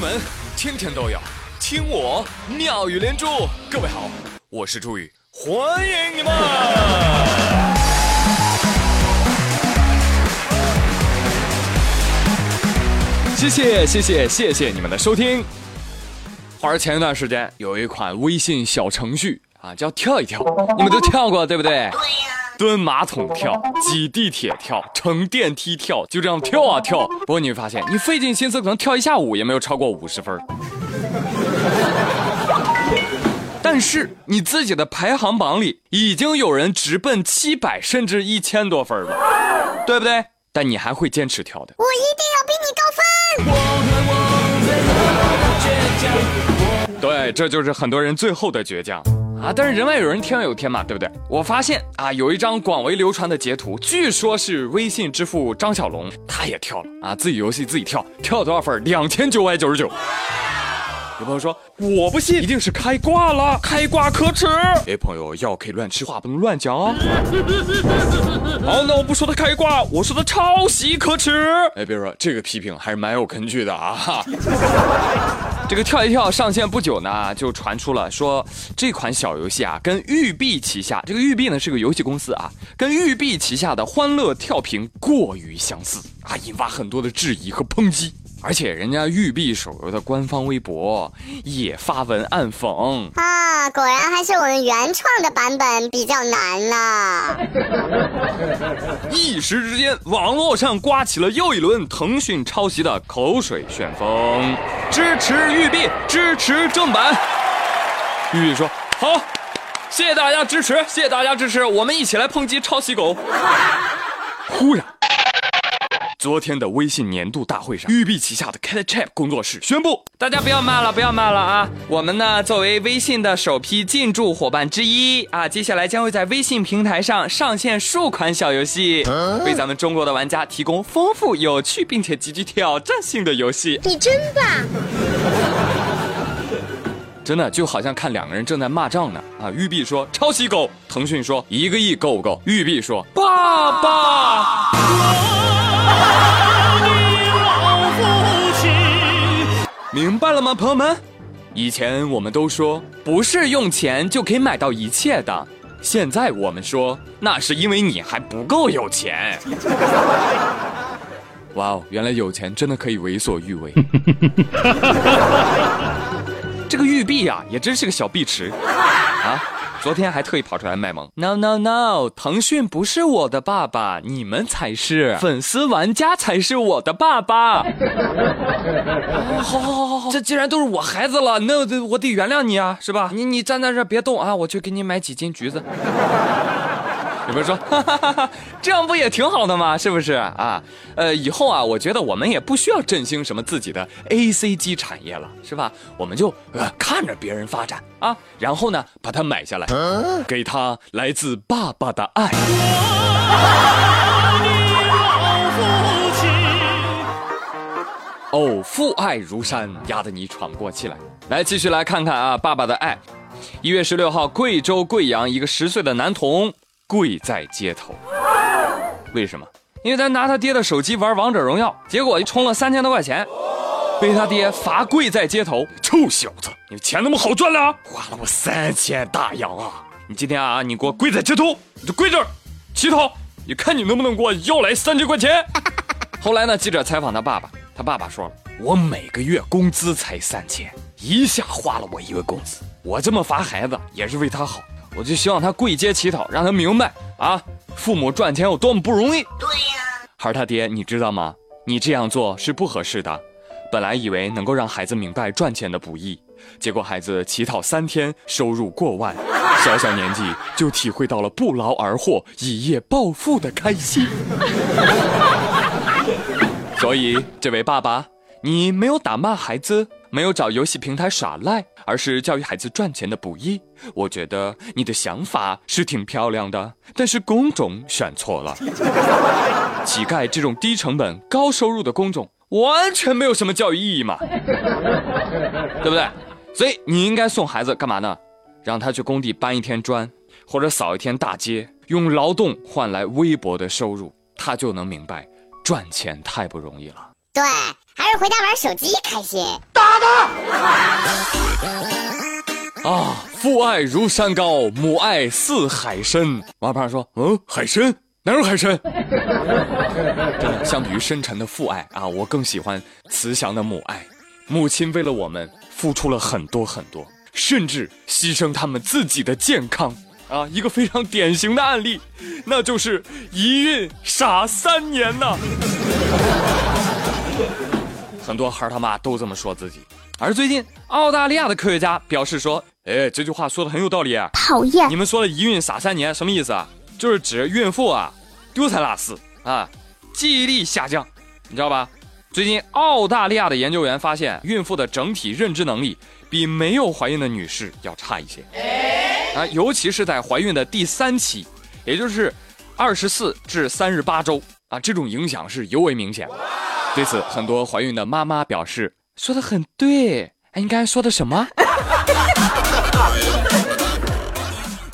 门天天都有听我妙语连珠。各位好，我是朱宇，欢迎你们！谢谢谢谢谢谢你们的收听。话说前一段时间有一款微信小程序啊，叫跳一跳，你们都跳过对不对？对呀。蹲马桶跳，挤地铁跳，乘电梯跳，就这样跳啊跳。不过你会发现，你费尽心思可能跳一下午也没有超过五十分。但是你自己的排行榜里已经有人直奔七百甚至一千多分了，对不对？但你还会坚持跳的。我一定要比你高分。对，这就是很多人最后的倔强。啊！但是人外有人，天外有天嘛，对不对？我发现啊，有一张广为流传的截图，据说是微信支付张小龙，他也跳了啊，自己游戏自己跳，跳了多少分？两千九百九十九。有朋友说我不信，一定是开挂了，开挂可耻。哎，朋友，药可以乱吃，话不能乱讲哦。好，那我不说他开挂，我说他抄袭可耻。哎，别说这个批评还是蛮有根据的啊。这个跳一跳上线不久呢，就传出了说这款小游戏啊，跟育碧旗下这个育碧呢是个游戏公司啊，跟育碧旗下的欢乐跳屏过于相似啊，引发很多的质疑和抨击。而且人家育碧手游的官方微博也发文暗讽啊，果然还是我们原创的版本比较难呢。一时之间，网络上刮起了又一轮腾讯抄袭的口水旋风，支持育碧，支持正版。玉碧说好，谢谢大家支持，谢谢大家支持，我们一起来抨击抄袭狗。忽然。昨天的微信年度大会上，育碧旗下的 CatChap 工作室宣布，大家不要骂了，不要骂了啊！我们呢，作为微信的首批进驻伙伴之一啊，接下来将会在微信平台上上线数款小游戏，为咱们中国的玩家提供丰富、有趣并且极具挑战性的游戏。你真棒！真的就好像看两个人正在骂仗呢啊！玉碧说抄袭狗，腾讯说一个亿够不够？玉碧说爸爸。明白了吗，朋友们？以前我们都说不是用钱就可以买到一切的，现在我们说那是因为你还不够有钱。哇哦，原来有钱真的可以为所欲为。这个玉璧呀，也真是个小碧池啊。昨天还特意跑出来卖萌，no no no，腾讯不是我的爸爸，你们才是粉丝玩家才是我的爸爸。好好好好好，这既然都是我孩子了，那我得原谅你啊，是吧？你你站在这别动啊，我去给你买几斤橘子。有人说，哈哈哈哈这样不也挺好的吗？是不是啊？呃，以后啊，我觉得我们也不需要振兴什么自己的 A C G 产业了，是吧？我们就呃看着别人发展啊，然后呢把它买下来，给他来自爸爸的爱。哦，父爱如山，压得你喘不过气来。来，继续来看看啊，爸爸的爱。一月十六号，贵州贵阳一个十岁的男童。跪在街头，为什么？因为咱拿他爹的手机玩王者荣耀，结果充了三千多块钱，被他爹罚跪在街头。臭小子，你钱那么好赚了？花了我三千大洋啊！你今天啊，你给我跪在街头，你就跪这儿乞讨，你看你能不能给我要来三千块钱？后来呢，记者采访他爸爸，他爸爸说了，我每个月工资才三千，一下花了我一个工资，我这么罚孩子也是为他好。我就希望他跪街乞讨，让他明白啊，父母赚钱有多么不容易。对呀，孩儿他爹，你知道吗？你这样做是不合适的。本来以为能够让孩子明白赚钱的不易，结果孩子乞讨三天，收入过万，小小年纪就体会到了不劳而获、一夜暴富的开心。所以，这位爸爸，你没有打骂孩子，没有找游戏平台耍赖。而是教育孩子赚钱的不易，我觉得你的想法是挺漂亮的，但是工种选错了。乞丐这种低成本高收入的工种，完全没有什么教育意义嘛，对不对？所以你应该送孩子干嘛呢？让他去工地搬一天砖，或者扫一天大街，用劳动换来微薄的收入，他就能明白赚钱太不容易了。对，还是回家玩手机开心。啊，父爱如山高，母爱似海深。王胖说：“嗯，海参哪有海参？真的，相比于深沉的父爱啊，我更喜欢慈祥的母爱。母亲为了我们付出了很多很多，甚至牺牲他们自己的健康。”啊，一个非常典型的案例，那就是一孕傻三年呐。很多孩儿他妈都这么说自己。而最近，澳大利亚的科学家表示说：“哎，这句话说的很有道理啊。”讨厌！你们说的一孕傻三年什么意思啊？就是指孕妇啊丢三落四啊，记忆力下降，你知道吧？最近，澳大利亚的研究员发现，孕妇的整体认知能力比没有怀孕的女士要差一些。啊，尤其是在怀孕的第三期，也就是二十四至三十八周啊，这种影响是尤为明显。对此，很多怀孕的妈妈表示说的很对。哎，你刚才说的什么？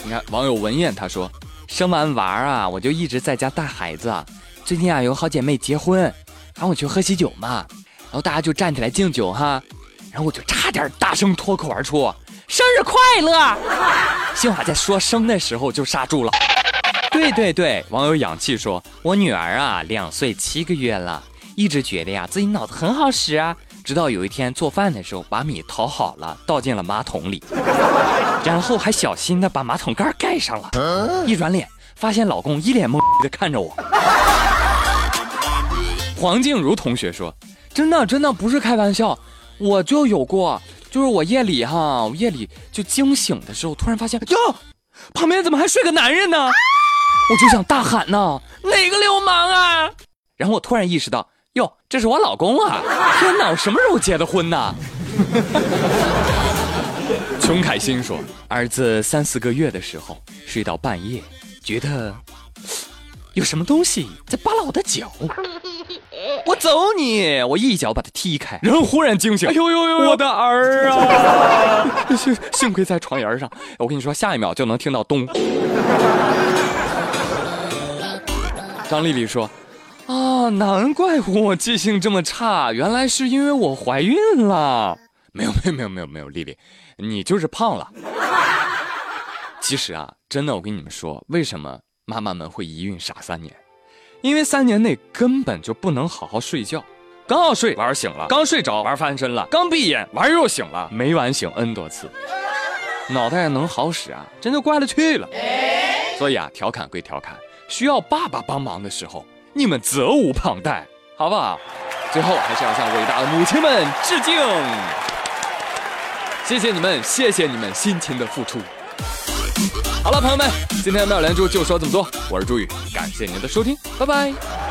你看，网友文燕她说，生完娃啊，我就一直在家带孩子。最近啊，有好姐妹结婚，喊我去喝喜酒嘛，然后大家就站起来敬酒哈，然后我就差点大声脱口而出。生日快乐！幸好在说生的时候就刹住了。对对对，网友氧气说：“我女儿啊，两岁七个月了，一直觉得呀自己脑子很好使啊，直到有一天做饭的时候把米淘好了，倒进了马桶里，然后还小心的把马桶盖盖上了。一转脸发现老公一脸懵逼的看着我。”黄静茹同学说：“真的真的不是开玩笑，我就有过。”就是我夜里哈，我夜里就惊醒的时候，突然发现哟，旁边怎么还睡个男人呢？我就想大喊呐，哪个流氓啊？然后我突然意识到，哟，这是我老公啊！天哪，我什么时候结的婚呢？穷凯欣说，儿子三四个月的时候，睡到半夜，觉得有什么东西在扒拉我的脚。我走你！我一脚把他踢开，然后忽然惊醒。哎呦呦呦！我的儿啊！幸幸亏在床沿上。我跟你说，下一秒就能听到咚。张丽丽说：“啊，难怪我记性这么差，原来是因为我怀孕了。”没有没有没有没有没有，丽丽，你就是胖了。其实啊，真的，我跟你们说，为什么妈妈们会一孕傻三年？因为三年内根本就不能好好睡觉，刚要睡玩醒了，刚睡着玩翻身了，刚闭眼玩又醒了，每晚醒 n 多次，脑袋能好使啊，真就怪了去了。所以啊，调侃归调侃，需要爸爸帮忙的时候，你们责无旁贷，好不好？最后还是要向伟大的母亲们致敬，谢谢你们，谢谢你们辛勤的付出。好了，朋友们，今天妙连珠就说这么多。我是朱宇，感谢您的收听，拜拜。